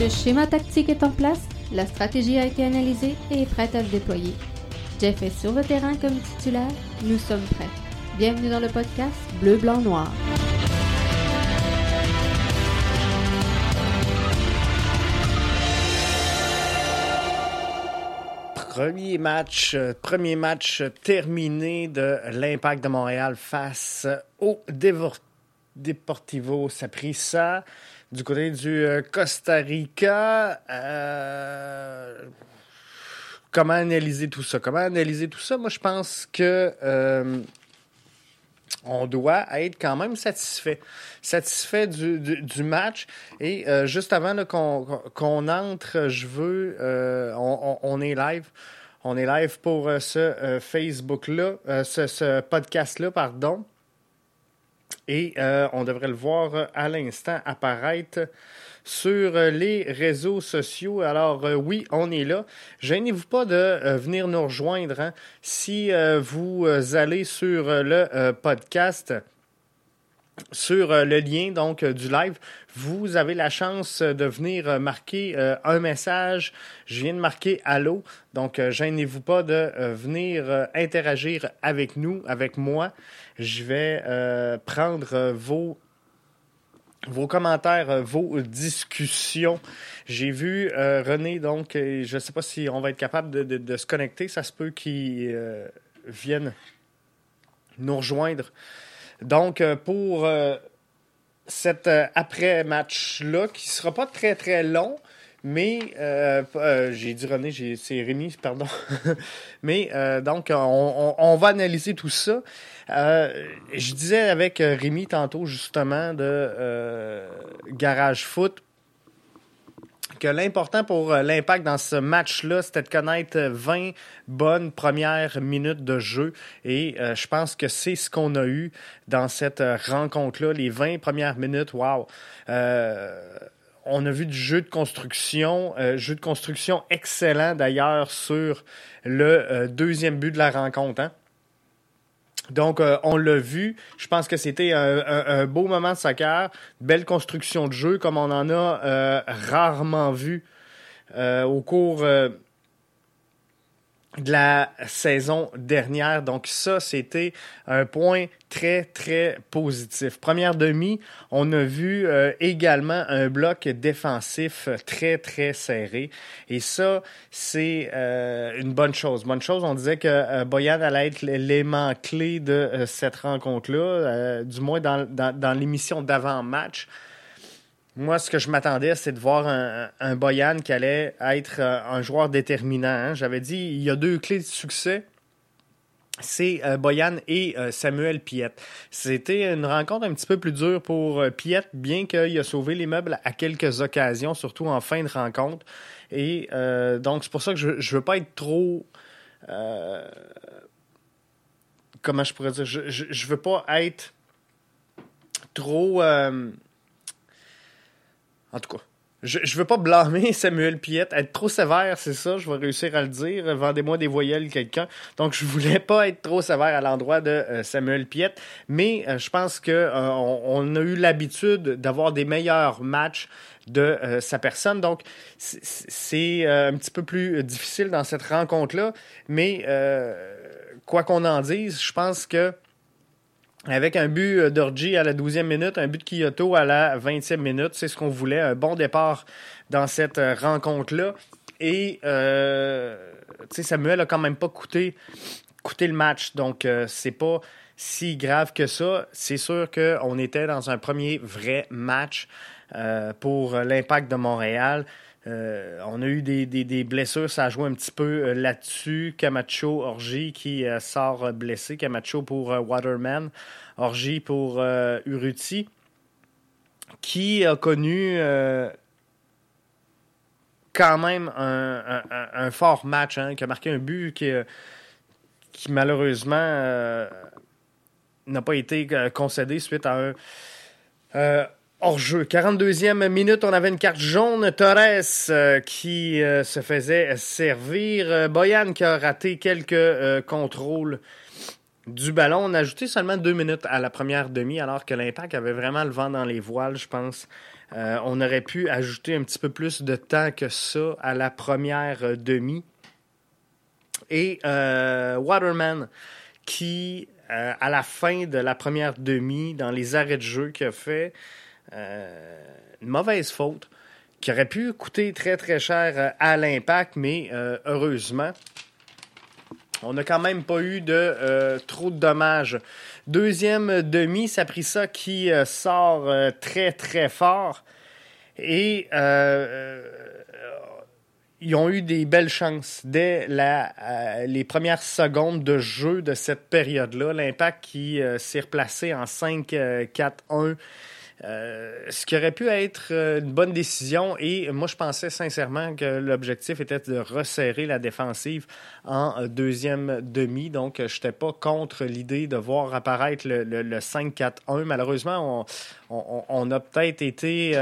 Le schéma tactique est en place, la stratégie a été analysée et est prête à se déployer. Jeff est sur le terrain comme titulaire, nous sommes prêts. Bienvenue dans le podcast Bleu, Blanc, Noir. Premier match, euh, premier match terminé de l'Impact de Montréal face au Deportivo Saprissa du côté du euh, Costa Rica. Euh, comment analyser tout ça? Comment analyser tout ça? Moi, je pense que on doit être quand même satisfait. Satisfait du, match. Et euh, juste avant qu'on entre, je veux. Euh, on, est live. On est live pour euh, ce Facebook-là, ce, ce podcast-là, pardon. Et on devrait le voir à l'instant apparaître sur euh, les réseaux sociaux. Alors euh, oui, on est là. Gênez-vous pas de euh, venir nous rejoindre. Hein. Si vous allez sur le podcast, sur le lien donc du live, vous avez la chance de venir marquer un message. Je viens de marquer allô. Donc, gênez-vous pas de venir interagir avec nous, avec moi. Je vais prendre vos commentaires, euh, vos discussions. J'ai vu euh, René, donc, je ne sais pas si on va être capable de, se connecter. Ça se peut qu'il euh, vienne nous rejoindre. Donc, pour cet après-match-là, qui ne sera pas très, très long, mais j'ai dit René, c'est Rémi, pardon. mais donc, on, va analyser tout ça. Euh, je disais avec euh, Rémi tantôt, justement, de euh, Garage Foot, que l'important pour l'impact dans ce match-là, c'était de connaître 20 bonnes premières minutes de jeu. Et je pense que c'est ce qu'on a eu dans cette rencontre-là. Les 20 premières minutes, wow! on a vu du jeu de construction, jeu de construction excellent d'ailleurs sur le deuxième but de la rencontre. Hein? Donc, euh, on l'a vu. Je pense que c'était un, beau moment de soccer, belle construction de jeu, comme on en a euh, rarement vu euh, au cours de la saison dernière. Donc ça, c'était un point très, très positif. Première demi, on a vu euh, également un bloc défensif très, très serré. Et ça, c'est euh, une bonne chose. Bonne chose, on disait que euh, Boyan allait être l'élément clé de cette rencontre-là, du moins dans, dans, dans l'émission d'avant-match. Moi, ce que je m'attendais, c'est de voir un, Boyan qui allait être euh, un joueur déterminant. Hein. J'avais dit, il y a deux clés de succès. C'est euh, Boyan et euh, Samuel Piette. C'était une rencontre un petit peu plus dure pour Piette, bien qu'il a sauvé les meubles à quelques occasions, surtout en fin de rencontre. Et donc, c'est pour ça que je ne veux pas être trop comment je pourrais dire, je, je, veux pas être trop en tout cas, je ne veux pas blâmer Samuel Piette, être trop sévère, c'est ça, je vais réussir à le dire. Vendez-moi des voyelles, quelqu'un. Donc, je voulais pas être trop sévère à l'endroit de euh, Samuel Piette, mais euh, je pense que euh, on, a eu l'habitude d'avoir des meilleurs matchs de sa personne. Donc, c'est un petit peu plus difficile dans cette rencontre-là. Mais quoi qu'on en dise, je pense que avec un but d'Orgy à la 12e minute, un but de Kyoto à la 20e minute, c'est ce qu'on voulait. Un bon départ dans cette rencontre-là. Et euh, Samuel a quand même pas coûté, coûté le match. Donc, euh, c'est pas si grave que ça. C'est sûr qu'on était dans un premier vrai match euh, pour l'impact de Montréal. Euh, on a eu des, blessures, ça a joué un petit peu là-dessus. Camacho, Orgy qui sort blessé. Camacho pour Waterman, Orgy pour Uruti, qui a connu quand même un, fort match, hein, qui a marqué un but qui, euh, qui malheureusement euh, n'a pas été euh, concédé suite à un hors-jeu. 42e minute, on avait une carte jaune. Torres qui se faisait servir. Boyan qui a raté quelques contrôles du ballon. On a ajouté seulement deux minutes à la première demi, alors que l'Impact avait vraiment le vent dans les voiles, je pense. Euh, on aurait pu ajouter un petit peu plus de temps que ça à la première euh, demi. Et euh, Waterman, qui, à la fin de la première demi, dans les arrêts de jeu qu'il a fait, une mauvaise faute, qui aurait pu coûter très très cher à l'impact, mais heureusement, on n'a quand même pas eu de trop de dommages Deuxième demi, ça qui euh, sort euh, très, très fort. Et euh, ils ont eu des belles chances dès les premières secondes de jeu de cette période-là. L'impact qui s'est replacé en 5-4-1 euh, ce qui aurait pu être euh, une bonne décision et moi je pensais sincèrement que l'objectif était de resserrer la défensive en euh, deuxième demi. Donc je n'étais pas contre l'idée de voir apparaître le, 5-4-1. Malheureusement, on, a peut-être été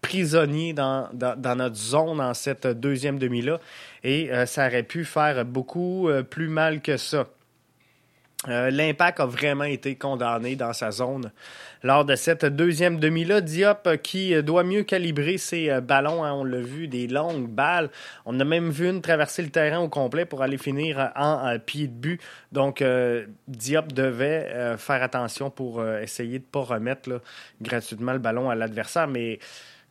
prisonnier dans, notre zone en cette deuxième demi-là et ça aurait pu faire beaucoup plus mal que ça. L'impact a vraiment été condamné dans sa zone lors de cette deuxième demi-là. Diop euh, qui euh, doit mieux calibrer ses euh, ballons. Hein. on l'a vu, des longues balles. On a même vu une traverser le terrain au complet pour aller finir en pied de but. Donc, Diop devait faire attention pour essayer de ne pas remettre gratuitement le ballon à l'adversaire. Mais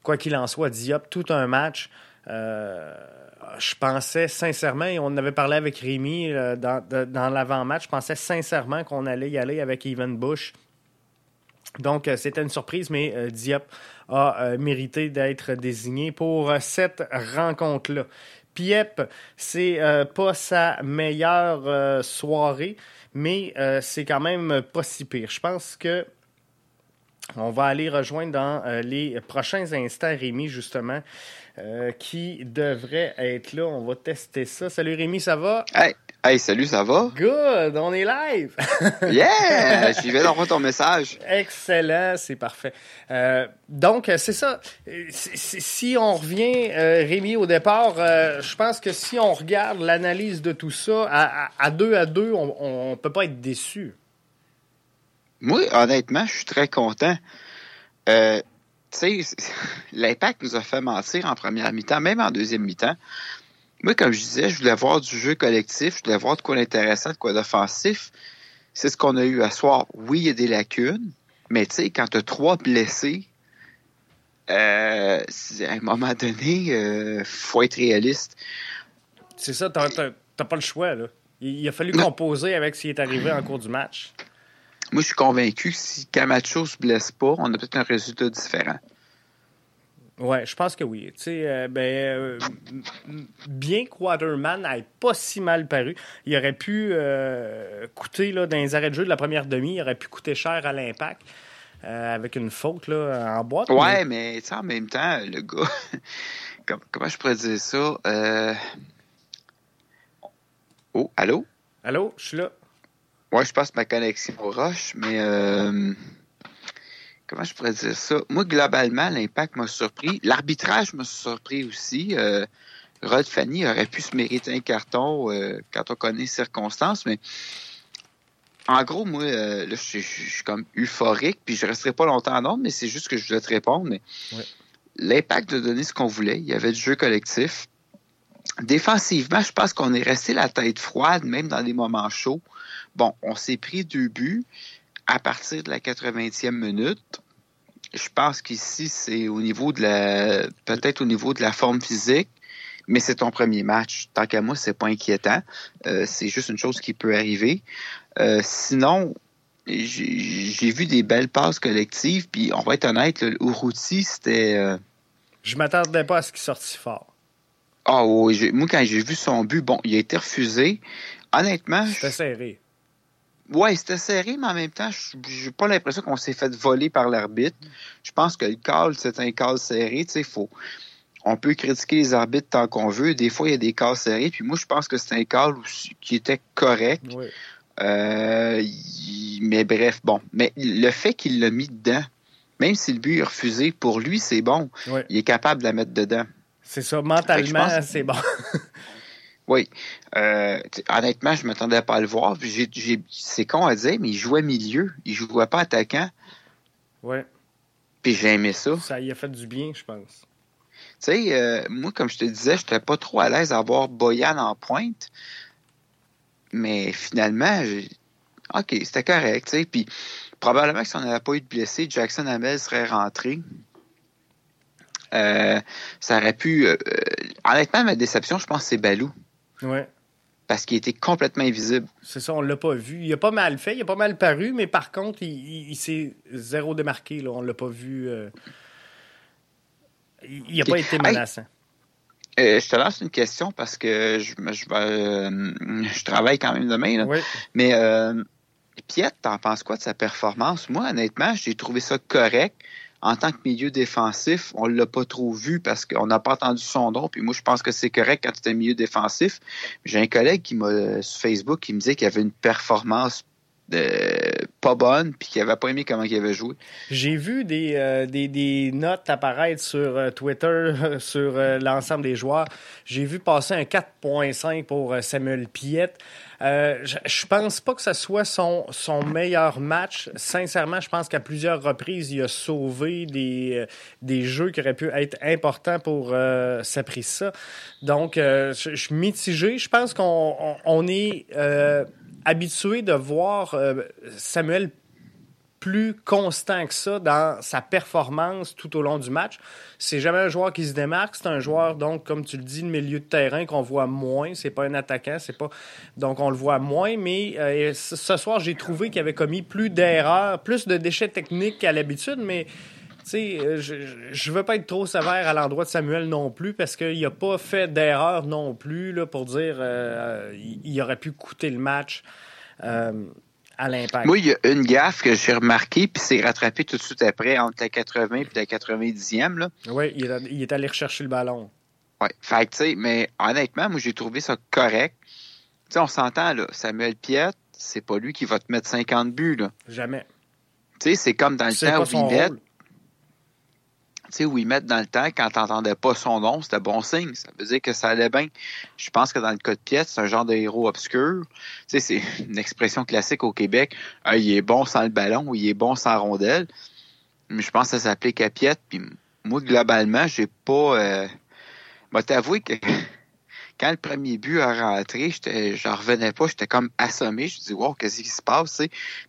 quoi qu'il en soit, Diop, tout un match. Je pensais sincèrement, et on avait parlé avec Rémi dans, dans l'avant-match, je pensais sincèrement qu'on allait y aller avec Evan Bush donc, euh, c'était une surprise, mais euh, Diop a euh, mérité d'être désigné pour cette rencontre-là. Piep, c'est pas sa meilleure soirée, mais c'est quand même pas si pire. Je pense que on va aller rejoindre dans les prochains instants Rémi, justement, qui devrait être là. On va tester ça. Salut Rémi, ça va? Hey, salut, ça va? Good, on est live! yeah! Je vais d'envoyer ton message. Excellent, c'est parfait. Euh, donc, c'est ça. Si on revient, euh, Rémi, au départ, euh, je pense que si on regarde l'analyse de tout ça, à, deux à deux, on ne peut pas être déçu. Moi, honnêtement, je suis très content. tu sais, l'impact nous a fait mentir en première mi-temps, même en deuxième mi-temps. Moi, comme je disais, je voulais voir du jeu collectif, je voulais voir de quoi d'intéressant, de quoi d'offensif. C'est ce qu'on a eu à soir. Oui, il y a des lacunes, mais tu sais, quand tu as trois blessés, euh, à un moment donné, il euh, faut être réaliste. C'est ça, t'as pas le choix. Là. Il, a fallu composer avec ce qui est arrivé en cours du match. Moi, je suis convaincu que si Camacho se blesse pas, on a peut-être un résultat différent. Ouais, je pense que oui. Tu sais, euh, ben, euh, bien que Waterman n'ait pas si mal paru, il aurait pu euh, coûter, là, dans les arrêts de jeu de la première demi, il aurait pu coûter cher à l'impact. avec une faute là, en boîte. Ouais, mais, en même temps, le gars, comment, je pourrais dire ça? Oh, allô? Allô, je suis là. Ouais, je passe ma connexion au roche, mais comment je pourrais dire ça? Moi, globalement, l'impact m'a surpris. L'arbitrage m'a surpris aussi. Euh, Rod Fanny aurait pu se mériter un carton euh, quand on connaît les circonstances, mais en gros, moi, euh, là, je, suis comme euphorique, puis je resterai pas longtemps en ordre, mais c'est juste que je voulais te répondre. Mais l'impact de donner ce qu'on voulait. Il y avait du jeu collectif. Défensivement, je pense qu'on est resté la tête froide, même dans les moments chauds. Bon, on s'est pris deux buts à partir de la 80e minute. Je pense qu'ici, c'est au niveau de la, peut-être au niveau de la forme physique, mais c'est ton premier match. Tant qu'à moi, c'est pas inquiétant. Euh, c'est juste une chose qui peut arriver. Euh, sinon, j'ai vu des belles passes collectives, puis on va être honnête, le Uruti, c'était. Euh, je m'attendais pas à ce qu'il sorte si fort. Ah oui, moi quand j'ai vu son but, bon, il a été refusé. Honnêtement. C'était serré. Oui, c'était serré, mais en même temps, j'ai pas l'impression qu'on s'est fait voler par l'arbitre. Je pense que le call, c'est un call serré. Tu sais, faut. On peut critiquer les arbitres tant qu'on veut. Des fois, il y a des calls serrés. Puis moi, je pense que c'est un call qui était correct. Oui. Euh, mais bref, bon. Mais le fait qu'il l'a mis dedans, même si le but est refusé, pour lui, c'est bon. Il est capable de la mettre dedans. C'est ça, mentalement, c'est bon. oui. Euh, honnêtement, je ne m'attendais pas à le voir. C'est con à dire, mais il jouait milieu. Il ne jouait pas attaquant. Oui. Puis j'ai aimé ça. Ça y a fait du bien, je pense. Tu sais, euh, moi, comme je te disais, je n'étais pas trop à l'aise à voir Boyan en pointe. Mais finalement, OK, c'était correct. sais. Puis probablement que si on n'avait pas eu de blessé, Jackson Hamel serait rentré. Euh, ça aurait pu. Euh, honnêtement, ma déception, je pense, c'est Balou. Ouais. Parce qu'il était complètement invisible. C'est ça, on l'a pas vu. Il a pas mal fait, il a pas mal paru, mais par contre, il, s'est zéro démarqué. Là. On l'a pas vu. Il n'a pas été menaçant. je te lance une question parce que je, je, je travaille quand même demain. Là. Oui. Mais Piet, t'en penses quoi de sa performance? Moi, honnêtement, j'ai trouvé ça correct. En tant que milieu défensif, on l'a pas trop vu parce qu'on n'a pas entendu son nom. Puis moi, je pense que c'est correct quand tu es milieu défensif. J'ai un collègue qui m'a sur Facebook qui me disait qu'il avait une performance pas bonne puis qu'il avait pas aimé comment il avait joué. J'ai vu des, euh, des, notes apparaître sur euh, Twitter sur euh, l'ensemble des joueurs. J'ai vu passer un 4.5 pour Samuel Piette. je, pense pas que ce soit son, son meilleur match. Sincèrement, je pense qu'à plusieurs reprises, il a sauvé des, des jeux qui auraient pu être importants pour Saprissa. Donc, je, suis mitigé. Je pense qu'on on est habitué de voir euh, Samuel plus constant que ça dans sa performance tout au long du match. C'est jamais un joueur qui se démarque, c'est un joueur donc comme tu le dis le milieu de terrain qu'on voit moins, c'est pas un attaquant, c'est pas donc on le voit moins. Mais euh, ce soir j'ai trouvé qu'il avait commis plus d'erreurs, plus de déchets techniques qu'à l'habitude. Mais sais, euh, je ne veux pas être trop sévère à l'endroit de Samuel non plus parce qu'il n'a pas fait d'erreur non plus là, pour dire euh, il, aurait pu coûter le match. Euh, à l'impact. Moi, il y a une gaffe que j'ai remarquée, puis c'est rattrapé tout de suite après, entre la 80 et la 90e. Là. Oui, il, est allé rechercher le ballon. Oui, fait tu sais, mais honnêtement, moi, j'ai trouvé ça correct. Tu sais, on s'entend, là, Samuel Piet, c'est pas lui qui va te mettre 50 buts, là. Jamais. Tu sais, c'est comme dans le temps où il tu sais, où ils mettent dans le temps, quand t'entendais pas son nom, c'était bon signe. Ça veut dire que ça allait bien. Je pense que dans le cas de Piet, c'est un genre de héros obscur. Tu sais, c'est une expression classique au Québec. Ah, il est bon sans le ballon ou il est bon sans rondelle. Mais je pense que ça s'applique à Piet. Puis moi, globalement, j'ai pas... Euh... Moi, t'avouer que quand le premier but a rentré, j'en revenais pas. J'étais comme assommé. Je me dis, wow, qu'est-ce qui se passe?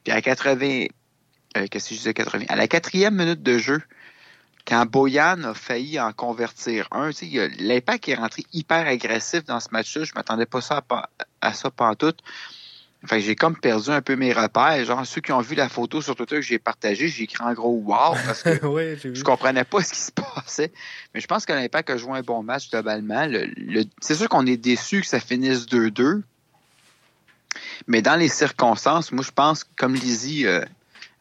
Puis à 80... Euh, qu'est-ce que je disais 80? À la quatrième minute de jeu, quand Boyan a failli en convertir un, l'impact est rentré hyper agressif dans ce match-là. Je m'attendais pas ça à, à ça pantoute. Enfin, j'ai comme perdu un peu mes repères. Genre, ceux qui ont vu la photo sur Twitter que j'ai partagée, j'ai écrit en gros wow parce que je comprenais pas ce qui se passait. Mais je pense que l'Impact a joué un bon match globalement. c'est sûr qu'on est déçu que ça finisse 2-2. Mais dans les circonstances, moi, je pense, comme Lizzie euh,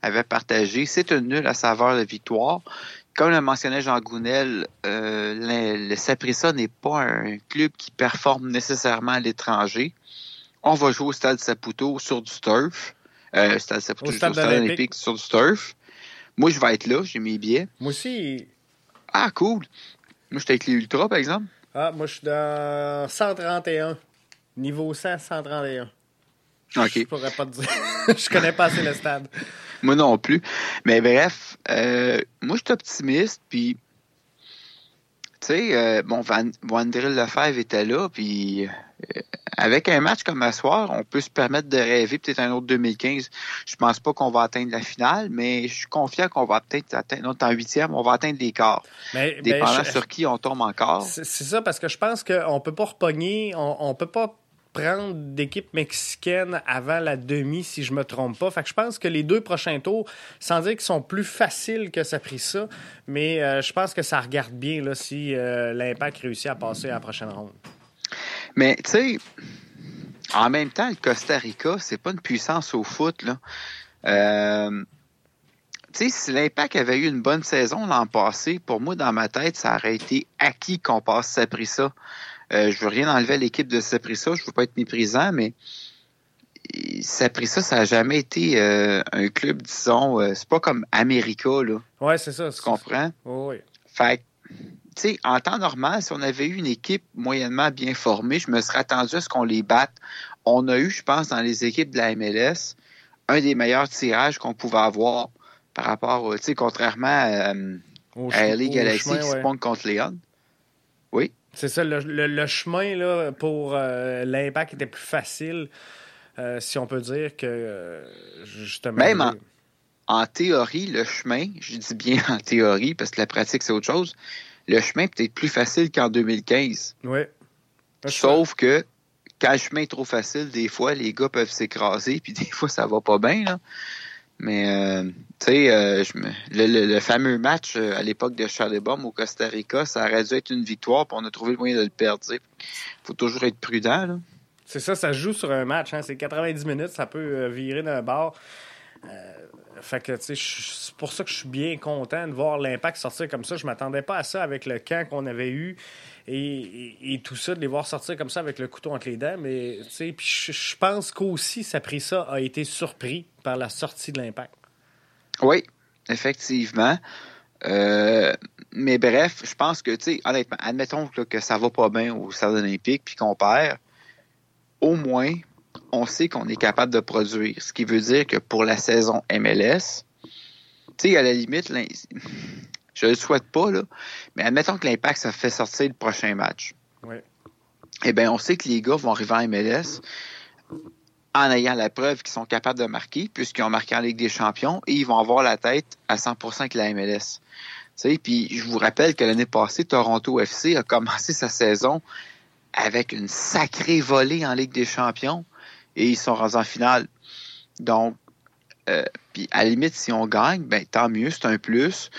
avait partagé, c'est une nulle à saveur de victoire comme le mentionnait Jean Gounel, euh, le, Saprissa n'est pas un club qui performe nécessairement à l'étranger. On va jouer au Stade Saputo sur du turf. Euh, stade Saputo, au Stade, Olympique sur du turf. Moi, je vais être là, j'ai mes billets. Moi aussi. Ah, cool. Moi, j'étais avec les Ultras, par exemple. Ah, moi, je suis dans 131. Niveau 100, 131. OK. Je pourrais pas te dire. je connais pas assez le stade. Moi non plus. Mais bref, euh, moi, je suis optimiste, puis tu sais, euh, bon, Van, Vandril Lefebvre était là, puis euh, avec un match comme à soir, on peut se permettre de rêver peut-être un autre 2015. Je pense pas qu'on va atteindre la finale, mais je suis confiant qu'on va peut-être atteindre, en huitième, on va atteindre les quarts. Mais, Dépendant ben, je- sur qui on tombe encore. C'est c'est ça, parce que je pense qu'on peut pas repogner, on, on peut pas prendre d'équipe mexicaine avant la demi, si je me trompe pas. Fait que je pense que les deux prochains tours, sans dire qu'ils sont plus faciles que ça pris ça, mais euh, je pense que ça regarde bien là, si euh, l'Impact réussit à passer à la prochaine ronde. Mais tu sais, en même temps, le Costa Rica, c'est pas une puissance au foot. Là. Euh, tu sais, si l'Impact avait eu une bonne saison l'an passé, pour moi, dans ma tête, ça aurait été acquis qu'on passe Saprissa. Euh, je veux rien enlever à l'équipe de Saprissa, je veux pas être méprisant, mais Saprissa, ça a jamais été euh, un club, disons, euh, c'est pas comme America, là. Ouais, c'est ça. Tu comprends? Oui. Fait que, tu sais, en temps normal, si on avait eu une équipe moyennement bien formée, je me serais attendu à ce qu'on les batte. On a eu, je pense, dans les équipes de la MLS, un des meilleurs tirages qu'on pouvait avoir par rapport, tu sais, contrairement à, euh, à LA Galaxy chemin, qui ouais. se contre Léon. C'est ça, le, le- le chemin là, pour euh, l'impact était plus facile, euh, si on peut dire que euh, justement. Même en- En théorie, le chemin, je dis bien en théorie, parce que la pratique, c'est autre chose, le chemin est peut-être plus facile qu'en 2015. Oui. Sauf que quand le chemin est trop facile, des fois, les gars peuvent s'écraser, puis des fois, ça va pas bien. Là. Mais, euh, tu sais, euh, le, le- le fameux match euh, à l'époque de Charlie Baum au Costa Rica, ça aurait dû être une victoire, puis on a trouvé le moyen de le perdre. sais. faut toujours être prudent. Là. C'est ça, ça joue sur un match. Hein. C'est 90 minutes, ça peut virer d'un bord. Fait que, tu sais, c'est pour ça que je suis bien content de voir l'impact sortir comme ça. Je m'attendais pas à ça avec le camp qu'on avait eu et, et- et tout ça, de les voir sortir comme ça avec le couteau entre les dents. Mais, tu sais, puis je pense qu'aussi, ça pris ça, a été surpris par la sortie de l'impact. Oui, effectivement. Euh, mais bref, je pense que, tu sais, honnêtement, admettons là, que ça va pas bien au stade olympique puis qu'on perd, au moins, on sait qu'on est capable de produire. Ce qui veut dire que pour la saison MLS, tu sais, à la limite, l'in- je le souhaite pas, là, mais admettons que l'impact, ça fait sortir le prochain match. Ouais. Eh bien, on sait que les gars vont arriver en MLS en ayant la preuve qu'ils sont capables de marquer, puisqu'ils ont marqué en Ligue des Champions, et ils vont avoir la tête à 100% avec la MLS. Puis je vous rappelle que l'année passée, Toronto FC a commencé sa saison avec une sacrée volée en Ligue des Champions, et ils sont rendus en finale. Donc, euh, puis à la limite, si on gagne, ben tant mieux, c'est un plus.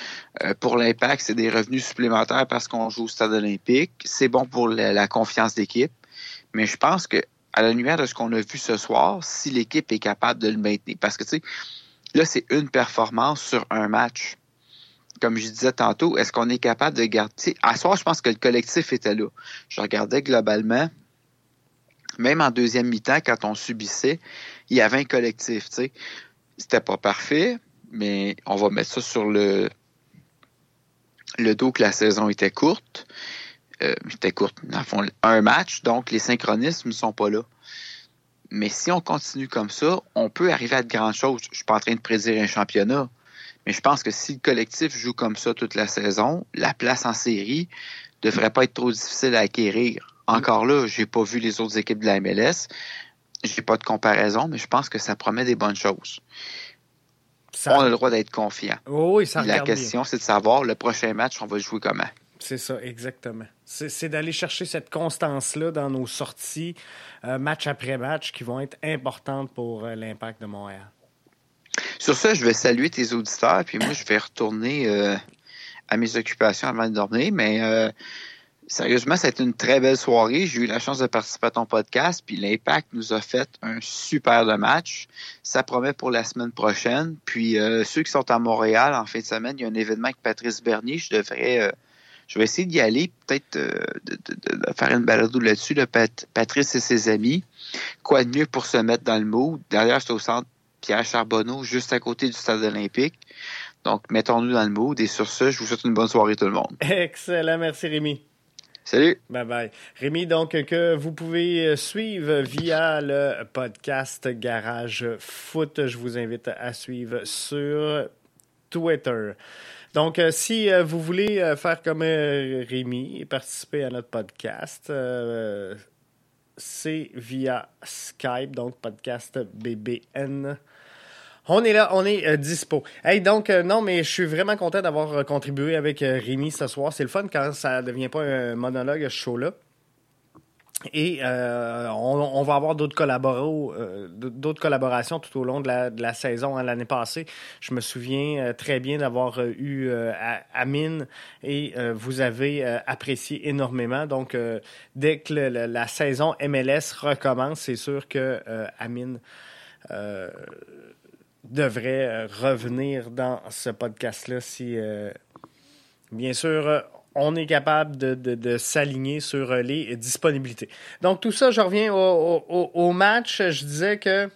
Euh, pour l'impact, c'est des revenus supplémentaires parce qu'on joue au stade olympique. C'est bon pour la confiance d'équipe. Mais je pense que à la lumière de ce qu'on a vu ce soir, si l'équipe est capable de le maintenir, parce que tu sais, là, c'est une performance sur un match. Comme je disais tantôt, est-ce qu'on est capable de garder. À soir, je pense que le collectif était là. Je regardais globalement, même en deuxième mi-temps, quand on subissait, il y avait un collectif. tu sais. C'était pas parfait, mais on va mettre ça sur le, le dos que la saison était courte. Euh, était courte, dans le fond, un match, donc les synchronismes ne sont pas là. Mais si on continue comme ça, on peut arriver à de grandes choses. Je suis pas en train de prédire un championnat, mais je pense que si le collectif joue comme ça toute la saison, la place en série devrait pas être trop difficile à acquérir. Encore là, j'ai pas vu les autres équipes de la MLS. J'ai pas de comparaison, mais je pense que ça promet des bonnes choses. Ça- On a le droit d'être confiant. Oh oui, ça La question, c'est de savoir le prochain match, on va le jouer comment. C'est ça, exactement. C'est d'aller chercher cette constance-là dans nos sorties, euh, match après match, qui vont être importantes pour euh, l'impact de Montréal. Sur ça, je vais saluer tes auditeurs, puis moi, je vais retourner euh, à mes occupations avant de dormir. Mais sérieusement, c'est une très belle soirée. J'ai eu la chance de participer à ton podcast, puis l'Impact nous a fait un super match. Ça promet pour la semaine prochaine. Puis ceux qui sont à Montréal en fin de semaine, il y a un événement avec Patrice Bernier. Je devrais, je vais essayer d'y aller, peut-être euh, de, de- de- de faire une balado là-dessus. là, Pat- Patrice et ses amis. Quoi de mieux pour se mettre dans le mood? Derrière, c'est au centre Pierre Charbonneau, juste à côté du stade olympique. Donc, mettons-nous dans le mood. Et sur ce, je vous souhaite une bonne soirée tout le monde. Excellent, merci Rémi. Salut! Bye bye. Rémi, donc, que vous pouvez euh, suivre via le podcast Garage Foot. Je vous invite à suivre sur Twitter. Donc, euh, si euh, vous voulez euh, faire comme Rémi et participer à notre podcast, c'est via Skype, donc podcast BBN. On est là, on est dispo. Hey, donc, non, mais je suis vraiment content d'avoir contribué avec Rémi ce soir. C'est le fun quand ça devient pas un monologue, ce show-là. Et euh, on, va avoir d'autres euh, d'autres collaborations tout au long de la, saison. hein. L'année passée, je me souviens euh, très bien d'avoir eu Amine et vous avez apprécié énormément. Donc, dès que le- la saison MLS recommence, c'est sûr que Amine devrait revenir dans ce podcast-là si, bien sûr, on est capable de, de- s'aligner sur les disponibilités. Donc, tout ça, je reviens au- au- au match. Je disais que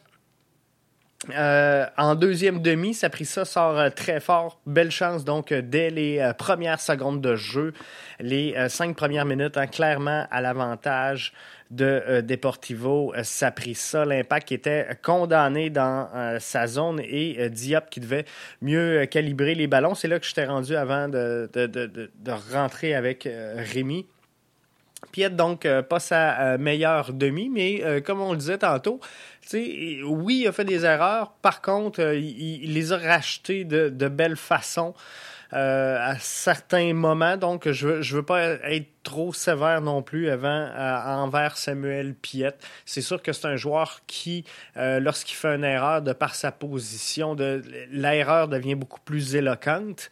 euh, en deuxième demi, Saprissa sort euh, très fort. Belle chance, donc, euh, dès les premières secondes de jeu, les cinq premières minutes, hein, clairement à l'avantage de Deportivo Saprissa. L'impact était condamné dans sa zone et Diop qui devait mieux calibrer les ballons. C'est là que j'étais rendu avant de, rentrer avec Rémi. Piet, donc, euh, pas sa euh, meilleure demi, mais euh, comme on le disait tantôt, oui, il a fait des erreurs. Par contre, euh, il, les a rachetées de, de belle façon à certains moments. Donc, je je veux pas être trop sévère non plus avant, envers Samuel Piet. C'est sûr que c'est un joueur qui, lorsqu'il fait une erreur, de par sa position, de, l'erreur devient beaucoup plus éloquente.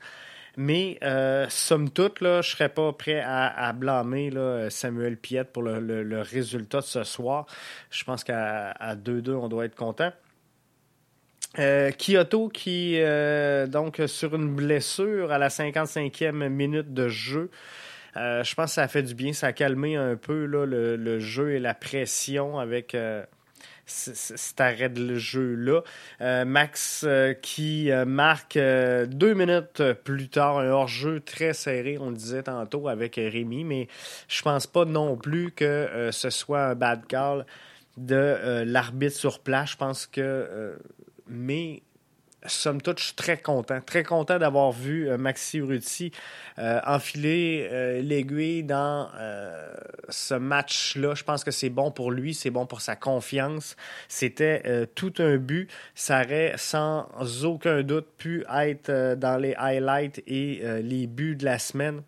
Mais euh, somme toute, là, je ne serais pas prêt à, blâmer Samuel Piet pour le, résultat de ce soir. Je pense qu'à à 2-2, on doit être content. Euh, Kyoto qui, euh, donc, sur une blessure à la 55e minute de jeu, je pense que ça a fait du bien, ça a calmé un peu là, le, jeu et la pression avec cet arrêt de jeu-là. Euh, Max euh, qui euh, marque deux minutes plus tard un hors-jeu très serré, on le disait tantôt avec Rémi, mais je pense pas non plus que ce soit un bad call de l'arbitre sur place. Je pense que... mais somme toute, je suis très content. Très content d'avoir vu euh, Maxi Urruti euh, enfiler euh, l'aiguille dans euh, ce match-là. Je pense que c'est bon pour lui, c'est bon pour sa confiance. C'était tout un but. Ça aurait sans aucun doute pu être dans les highlights et les buts de la semaine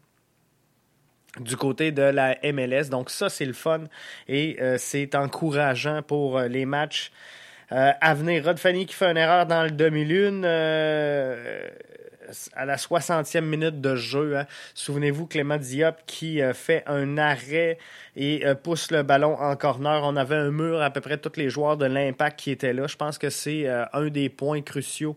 du côté de la MLS. Donc ça, c'est le fun et c'est encourageant pour les matchs euh, à venir. Rod Fanny qui fait une erreur dans le demi-lune euh, à la 60e minute de jeu. hein. Souvenez-vous, Clément Diop qui euh, fait un arrêt et euh, pousse le ballon en corner. On avait un mur à peu près tous les joueurs de l'Impact qui étaient là. Je pense que c'est un des points cruciaux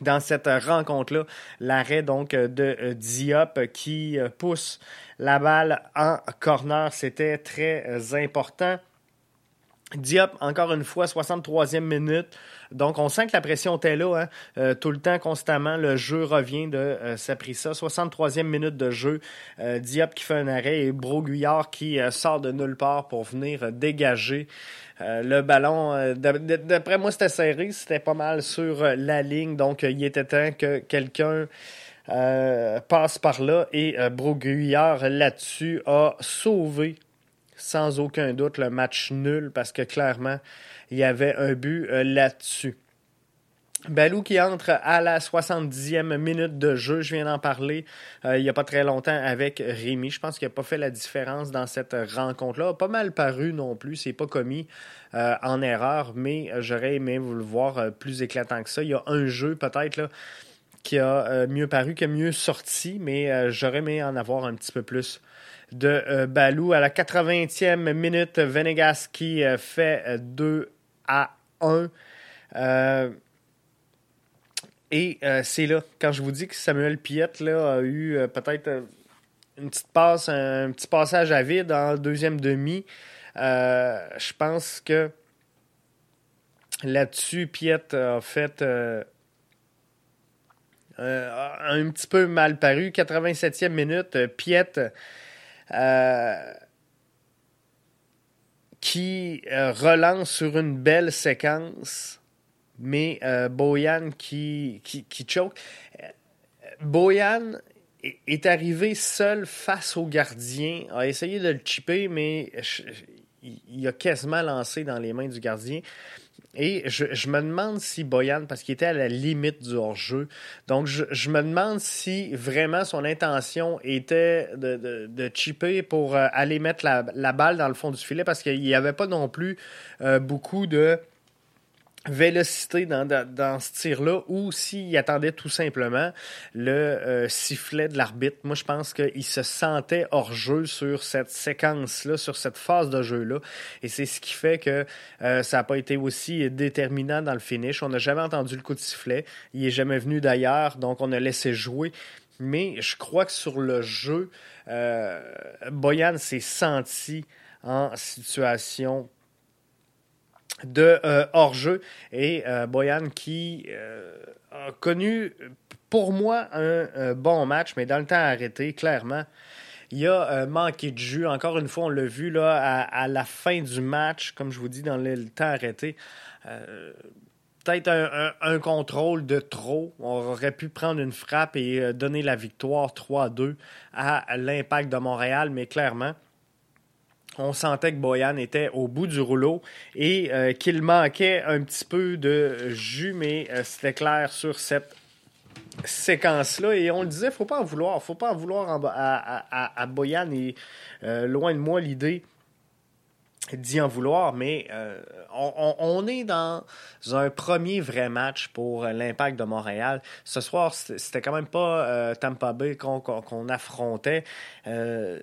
dans cette rencontre-là. L'arrêt donc de Diop qui pousse la balle en corner, c'était très important. Diop, encore une fois, 63e minute. Donc, on sent que la pression était là, hein. Euh, tout le temps, constamment. Le jeu revient de euh, Saprissa. 63e minute de jeu. Euh, Diop qui fait un arrêt et Broguillard qui euh, sort de nulle part pour venir euh, dégager le ballon. D'après moi, c'était serré. C'était pas mal sur la ligne. Donc, il était temps que quelqu'un passe par là. Et Broguillard, là-dessus, a sauvé sans aucun doute le match nul parce que clairement, il y avait un but euh, là-dessus. Balou qui entre à la 70e minute de jeu, je viens d'en parler euh, il n'y a pas très longtemps avec Rémi. Je pense qu'il n'a pas fait la différence dans cette rencontre-là. Pas mal paru non plus, c'est pas commis euh, en erreur, mais j'aurais aimé vous le voir plus éclatant que ça. Il y a un jeu peut-être qui a mieux paru, qui a mieux sorti, mais j'aurais aimé en avoir un petit peu plus de euh, Balou. À la 80e minute, Venegas qui euh, fait euh, 2 à 1. Euh, et euh, c'est là, quand je vous dis que Samuel Piette là, a eu euh, peut-être euh, une petite passe, un, petit passage à vide en deuxième demi, euh, je pense que là-dessus, Piette a fait euh, euh, un petit peu mal paru. 87e minute, euh, Piette euh, qui euh, relance sur une belle séquence, mais euh, Boyan qui, qui, qui choke. Euh, Boyan est arrivé seul face au gardien, a essayé de le chipper, mais il a quasiment lancé dans les mains du gardien. Et je, me demande si Boyan, parce qu'il était à la limite du hors-jeu, donc je, me demande si vraiment son intention était de, chipper pour euh, aller mettre la, balle dans le fond du filet, parce qu'il n'y avait pas non plus euh, beaucoup de vélocité dans, dans, ce tir-là ou s'il attendait tout simplement le euh, sifflet de l'arbitre. Moi, je pense qu'il se sentait hors jeu sur cette séquence-là, sur cette phase de jeu-là. Et c'est ce qui fait que euh, ça n'a pas été aussi déterminant dans le finish. On n'a jamais entendu le coup de sifflet. Il n'est jamais venu d'ailleurs, donc on a laissé jouer. Mais je crois que sur le jeu, euh, Boyan s'est senti en situation de euh, hors-jeu. Et euh, Boyan qui euh, a connu pour moi un, bon match, mais dans le temps arrêté, clairement. Il a manqué de jus. Encore une fois, on l'a vu là, à, la fin du match, comme je vous dis, dans le, temps arrêté. Peut-être un, un, contrôle de trop. On aurait pu prendre une frappe et donner la victoire 3-2 à l'impact de Montréal, mais clairement, on sentait que Boyan était au bout du rouleau et euh, qu'il manquait un petit peu de jus, mais euh, c'était clair sur cette séquence-là. Et on le disait, faut pas en vouloir. faut pas en vouloir à, Boyan. Et euh, loin de moi l'idée d'y en vouloir, mais euh, on, est dans un premier vrai match pour l'Impact de Montréal. Ce soir, c'était quand même pas euh, Tampa Bay qu'on affrontait. Euh,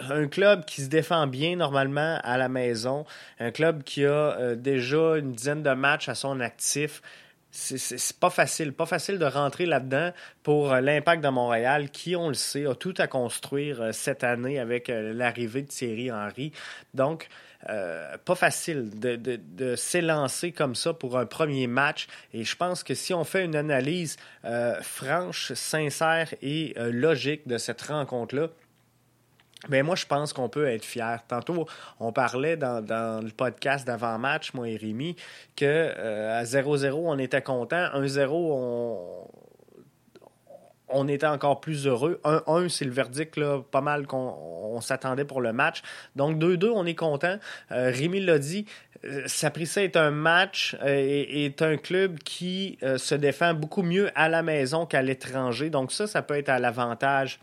un, club qui se défend bien normalement à la maison, un club qui a déjà une dizaine de matchs à son actif c'est pas facile, pas facile de rentrer là-dedans pour euh, l'impact de Montréal, qui, on le sait, a tout à construire euh, cette année avec euh, l'arrivée de Thierry Henry. Donc, pas facile de, s'élancer comme ça pour un premier match. Et je pense que si on fait une analyse franche, sincère et logique de cette rencontre-là, mais moi, je pense qu'on peut être fier. Tantôt, on parlait dans, le podcast d'avant-match, moi et Rémi, que euh, à 0-0, on était content. 1-0, on, était encore plus heureux. 1-1, c'est le verdict pas mal qu'on s'attendait pour le match. Donc 2-2, on est content. Euh, Rémi l'a dit, euh, Saprissa est un match et est un club qui se défend beaucoup mieux à la maison qu'à l'étranger. Donc ça, ça peut être à l'avantage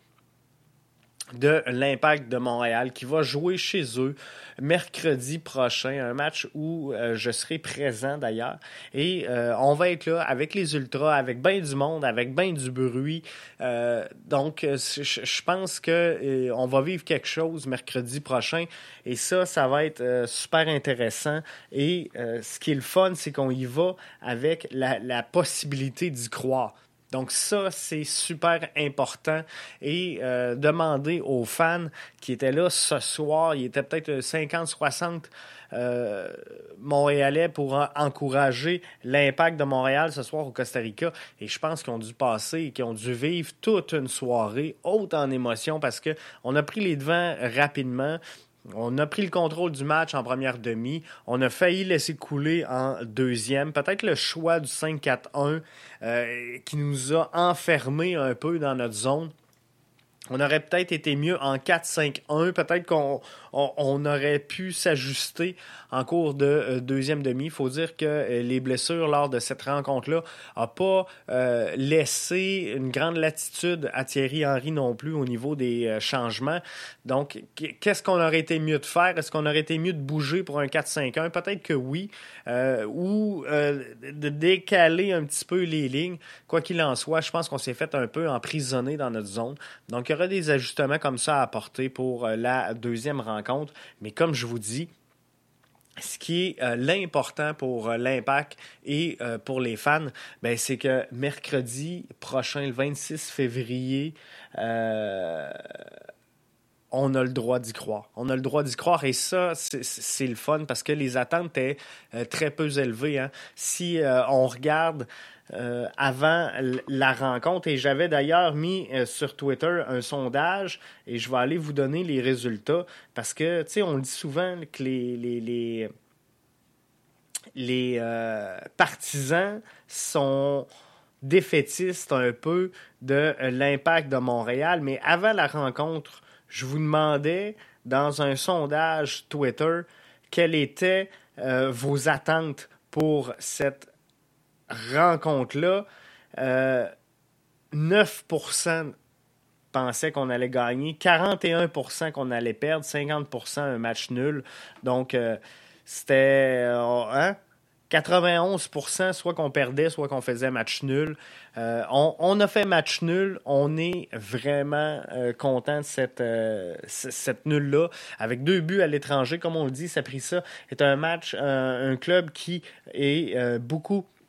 de l'Impact de Montréal qui va jouer chez eux mercredi prochain, un match où euh, je serai présent d'ailleurs. Et euh, on va être là avec les Ultras, avec bien du monde, avec bien du bruit. Euh, donc, je pense que on va vivre quelque chose mercredi prochain. Et ça, ça va être super intéressant. Et ce qui est le fun, c'est qu'on y va avec la possibilité d'y croire. Donc ça, c'est super important. Et euh, demander aux fans qui étaient là ce soir, il était peut-être 50-60 euh, Montréalais pour encourager l'impact de Montréal ce soir au Costa Rica. Et je pense qu'ils ont dû passer et qu'ils ont dû vivre toute une soirée haute en émotion parce qu'on a pris les devants rapidement. On a pris le contrôle du match en première demi. On a failli laisser couler en deuxième. Peut-être le choix du 5-4-1 euh, qui nous a enfermés un peu dans notre zone. On aurait peut-être été mieux en 4-5-1. Peut-être qu'on on, aurait pu s'ajuster en cours de euh, deuxième demi. Il faut dire que euh, les blessures lors de cette rencontre-là n'ont pas euh, laissé une grande latitude à Thierry Henry non plus au niveau des changements. Donc, qu'est-ce qu'on aurait été mieux de faire? Est-ce qu'on aurait été mieux de bouger pour un 4-5-1? Peut-être que oui. ou de décaler un petit peu les lignes. Quoi qu'il en soit, je pense qu'on s'est fait un peu emprisonner dans notre zone. Donc, il y aura des ajustements comme ça à apporter pour la deuxième rencontre. Mais comme je vous dis, ce qui est euh, l'important pour euh, l'impact et euh, pour les fans, ben, c'est que mercredi prochain, le 26 février, on a le droit d'y croire. On a le droit d'y croire et ça, c'est le fun parce que les attentes étaient très peu élevées. Hein. Si on regarde euh, avant la rencontre. Et j'avais d'ailleurs mis euh, sur Twitter un sondage et je vais aller vous donner les résultats parce que, tu sais, on dit souvent que les, les, les, euh, partisans sont défaitiste un peu de l'impact de Montréal. Mais avant la rencontre, je vous demandais dans un sondage Twitter quelles étaient vos attentes pour cette rencontre-là. 9% pensaient qu'on allait gagner, 41% qu'on allait perdre, 50% un match nul. Donc, euh, c'était euh, hein? 91% soit qu'on perdait, soit qu'on faisait match nul. Euh, on, a fait match nul. On est vraiment content de cette, cette nulle-là. Avec deux buts à l'étranger, comme on le dit, ça pris ça. C'est un match, un club qui est beaucoup euh,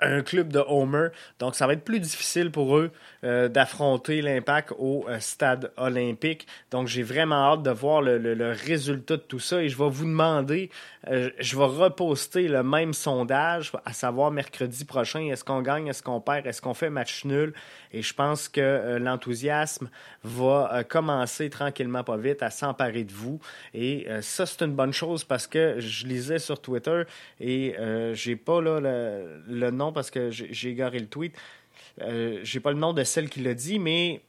un club de Homer. Donc, ça va être plus difficile pour eux euh, d'affronter l'impact au euh, stade olympique. Donc, j'ai vraiment hâte de voir le, le, résultat de tout ça. Et je vais vous demander, je vais reposter le même sondage, à savoir mercredi prochain, est-ce qu'on gagne, est-ce qu'on perd, est-ce qu'on fait match nul? Et je pense que l'enthousiasme va commencer tranquillement, pas vite, à s'emparer de vous. Et ça, c'est une bonne chose parce que je lisais sur Twitter et j'ai pas là le le nom parce que j'ai garé le tweet. Euh, j'ai pas le nom de celle qui l'a dit, mais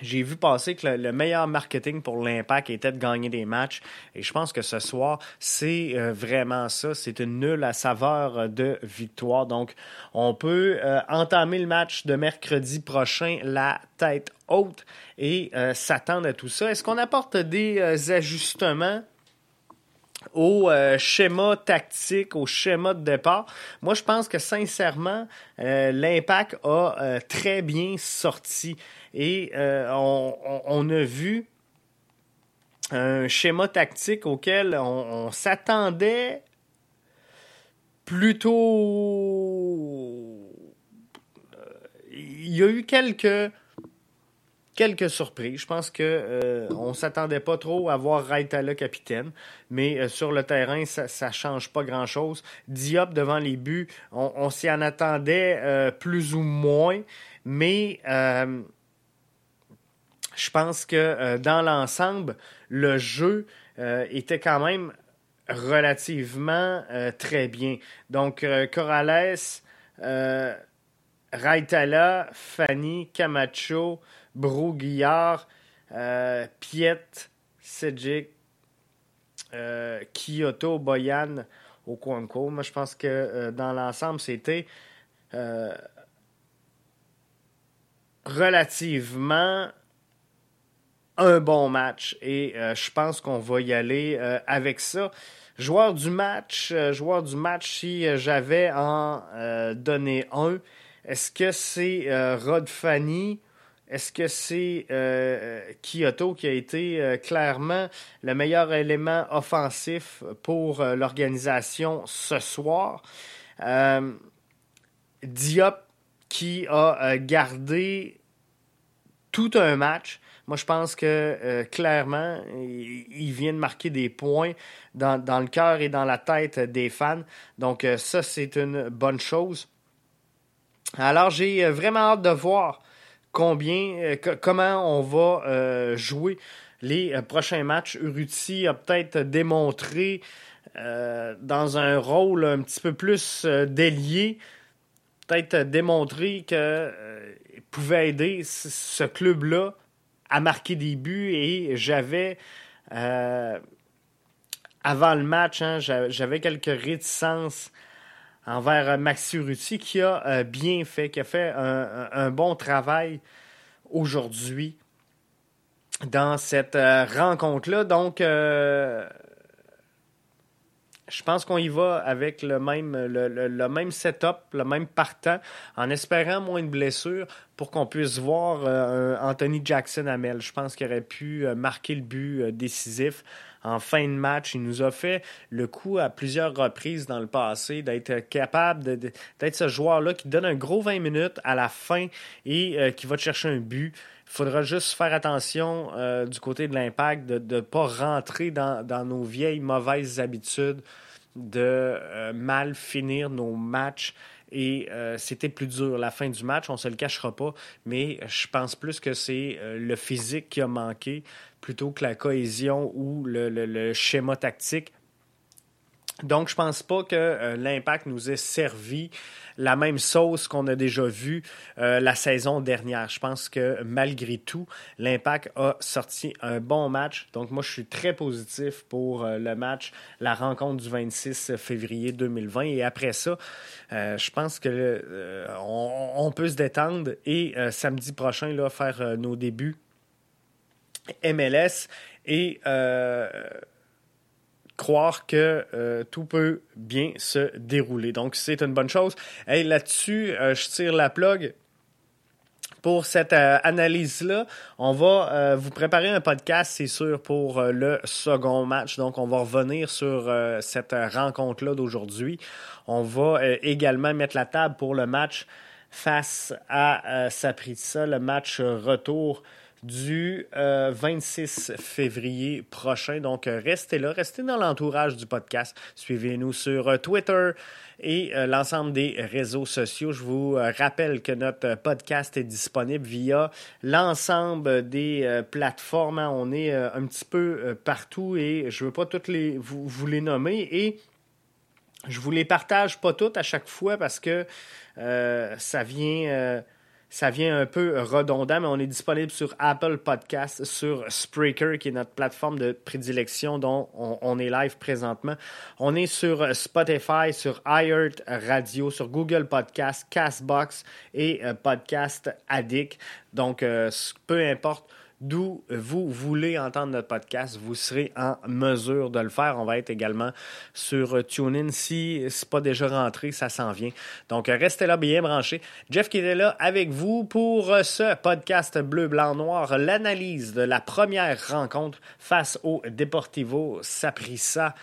j'ai vu passer que le, meilleur marketing pour l'impact était de gagner des matchs. Et je pense que ce soir, c'est euh, vraiment ça. C'est une nulle à saveur de victoire. Donc, on peut euh, entamer le match de mercredi prochain la tête haute et s'attendre à tout ça. Est-ce qu'on apporte des ajustements? Au euh, schéma tactique, au schéma de départ. Moi, je pense que sincèrement, euh, l'impact a euh, très bien sorti. Et on, a vu un schéma tactique auquel on s'attendait plutôt... Il y a eu quelques quelques surprises. Je pense qu'on euh, ne s'attendait pas trop à voir Raitala capitaine, mais euh, sur le terrain, ça ne change pas grand-chose. Diop devant les buts, on, s'y en attendait euh, plus ou moins, mais je pense que dans l'ensemble, le jeu était quand même relativement très bien. Donc, Corrales, Raitala, Fanny, Camacho, Brou, Guillard, euh, Piet, Sedjic, euh, Kyoto, Boyan, Okonkwo. Moi, je pense que euh, dans l'ensemble, c'était relativement un bon match et je pense qu'on va y aller avec ça. Joueur du match, joueur du match, si j'avais en donné un, est-ce que c'est Rod Fanny est-ce que c'est euh, Kyoto qui a été euh, clairement le meilleur élément offensif pour euh, l'organisation ce soir? Diop qui a gardé tout un match. Moi, je pense que clairement, il, vient de marquer des points dans le cœur et dans la tête des fans. Donc, ça, c'est une bonne chose. Alors, j'ai vraiment hâte de voir combien, euh, comment on va euh, jouer les euh, prochains matchs. Uruti a peut-être démontré dans un rôle un petit peu plus délié, peut-être démontré qu'il pouvait aider ce club-là à marquer des buts et j'avais avant le match, hein, j'avais quelques réticences envers euh, Maxi Ruti qui a euh, bien fait, qui a fait un, bon travail aujourd'hui dans cette euh, rencontre-là. Donc, je pense qu'on y va avec le même, setup, le même partant, en espérant moins de blessures pour qu'on puisse voir Anthony Jackson Amel. Je pense qu'il aurait pu marquer le but décisif en fin de match. Il nous a fait le coup à plusieurs reprises dans le passé d'être capable d'être ce joueur-là qui donne un gros 20 minutes à la fin et euh, qui va chercher un but. Il faudra juste faire attention euh, du côté de l'impact de ne pas rentrer dans, nos vieilles mauvaises habitudes de euh, mal finir nos matchs et c'était plus dur la fin du match, on ne se le cachera pas, mais je pense plus que c'est le physique qui a manqué plutôt que la cohésion ou le, schéma tactique. Donc, je pense pas que euh, l'impact nous ait servi la même sauce qu'on a déjà vu euh, la saison dernière. Je pense que malgré tout, l'impact a sorti un bon match. Donc, moi, je suis très positif pour euh, le match, la rencontre du 26 février 2020. Et après ça, je pense que on, on, peut se détendre et samedi prochain, là, faire nos débuts MLS et croire que euh, tout peut bien se dérouler. Donc, c'est une bonne chose. Et là-dessus, euh, je tire la plug. Pour cette euh, analyse-là, on va vous préparer un podcast, c'est sûr, pour le second match. Donc, on va revenir sur cette rencontre-là d'aujourd'hui. On va également mettre la table pour le match face à Saprissa, le match retour du 26 euh, février prochain. Donc, euh, restez là, restez dans l'entourage du podcast. Suivez-nous sur euh, Twitter et l'ensemble des réseaux sociaux. Je vous rappelle que notre podcast est disponible via l'ensemble des plateformes. On est un petit peu partout et je ne veux pas toutes les, vous, vous, les nommer. Et je vous les partage pas toutes à chaque fois parce que ça vient ça vient un peu redondant, mais on est disponible sur Apple Podcasts, sur Spreaker, qui est notre plateforme de prédilection dont on, est live présentement. On est sur Spotify, sur iHeart Radio, sur Google Podcasts, Castbox et euh, Podcast Addict. Donc, euh, peu importe d'où vous voulez entendre notre podcast, vous serez en mesure de le faire. On va être également sur TuneIn. Si ce n'est pas déjà rentré, ça s'en vient. Donc, restez là bien branchés. Jeff qui était là avec vous pour ce podcast bleu, blanc, noir, l'analyse de la première rencontre face au Deportivo Saprissa.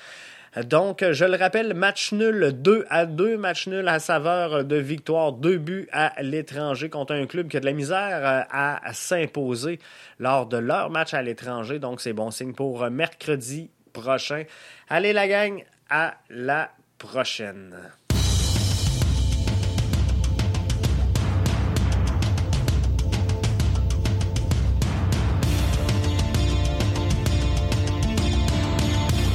Donc, je le rappelle, match nul 2 à 2, match nul à saveur de victoire, deux buts à l'étranger contre un club qui a de la misère euh, à s'imposer lors de leur match à l'étranger. Donc, c'est bon signe pour mercredi prochain. Allez la gang, à la prochaine.